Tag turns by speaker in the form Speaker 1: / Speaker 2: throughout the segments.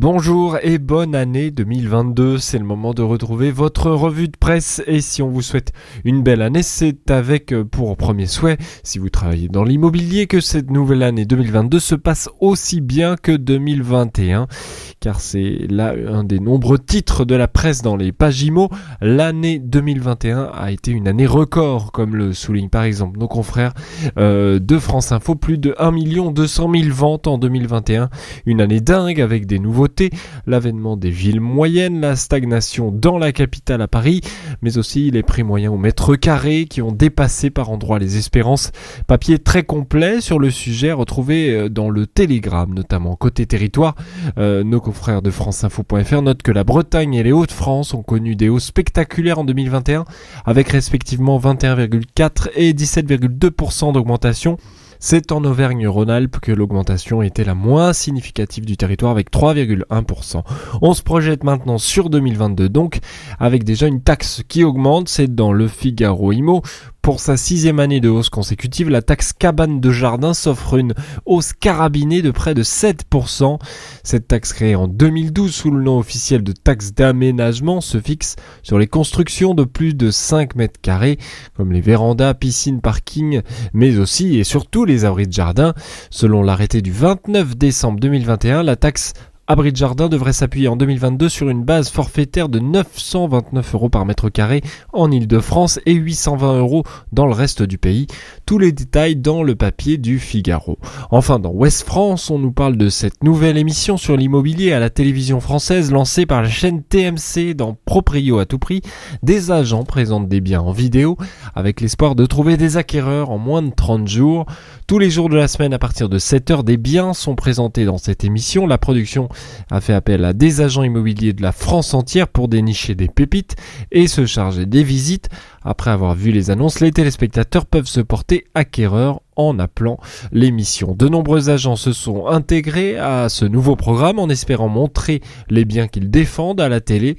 Speaker 1: Bonjour et bonne année 2022, c'est le moment de retrouver votre revue de presse et si on vous souhaite une belle année, c'est avec euh, pour premier souhait, si vous travaillez dans l'immobilier, que cette nouvelle année 2022 se passe aussi bien que 2021 car c'est là un des nombreux titres de la presse dans les pages IMO. L'année 2021 a été une année record, comme le soulignent par exemple nos confrères euh, de France Info, plus de 1 200 000 ventes en 2021. Une année dingue avec des l'avènement des villes moyennes, la stagnation dans la capitale à Paris, mais aussi les prix moyens au mètre carré qui ont dépassé par endroits les espérances. Papier très complet sur le sujet retrouvé euh, dans le Télégramme, notamment côté territoire. Euh, nos confrères de franceinfo.fr notent que la Bretagne et les Hauts-de-France ont connu des hausses spectaculaires en 2021, avec respectivement 21,4 et 17,2% d'augmentation. C'est en Auvergne-Rhône-Alpes que l'augmentation était la moins significative du territoire avec 3,1%. On se projette maintenant sur 2022 donc avec déjà une taxe qui augmente, c'est dans le Figaro Imo pour sa sixième année de hausse consécutive, la taxe cabane de jardin s'offre une hausse carabinée de près de 7%. Cette taxe créée en 2012 sous le nom officiel de taxe d'aménagement se fixe sur les constructions de plus de 5 mètres carrés, comme les vérandas, piscines, parkings, mais aussi et surtout les abris de jardin. Selon l'arrêté du 29 décembre 2021, la taxe Abri de Jardin devrait s'appuyer en 2022 sur une base forfaitaire de 929 euros par mètre carré en Ile-de-France et 820 euros dans le reste du pays. Tous les détails dans le papier du Figaro. Enfin, dans Ouest France, on nous parle de cette nouvelle émission sur l'immobilier à la télévision française lancée par la chaîne TMC dans Proprio à tout prix. Des agents présentent des biens en vidéo avec l'espoir de trouver des acquéreurs en moins de 30 jours. Tous les jours de la semaine à partir de 7 heures, des biens sont présentés dans cette émission. La production a fait appel à des agents immobiliers de la France entière pour dénicher des pépites et se charger des visites. Après avoir vu les annonces, les téléspectateurs peuvent se porter acquéreurs en appelant l'émission. De nombreux agents se sont intégrés à ce nouveau programme en espérant montrer les biens qu'ils défendent à la télé.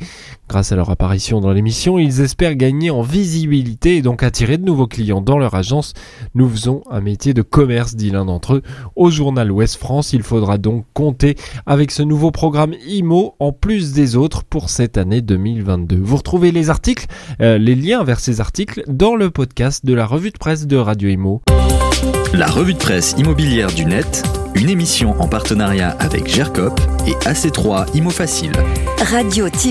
Speaker 1: Grâce à leur apparition dans l'émission, ils espèrent gagner en visibilité et donc attirer de nouveaux clients dans leur agence. Nous faisons un métier de commerce, dit l'un d'entre eux. Au journal Ouest France, il faudra donc compter avec ce nouveau programme IMO en plus des autres pour cette année 2022. Vous retrouvez les articles, euh, les liens vers ces articles dans le podcast de la revue de presse de Radio Imo.
Speaker 2: La revue de presse immobilière du net, une émission en partenariat avec GERCOP et AC3 Imo Facile.
Speaker 3: Radio-imo.fr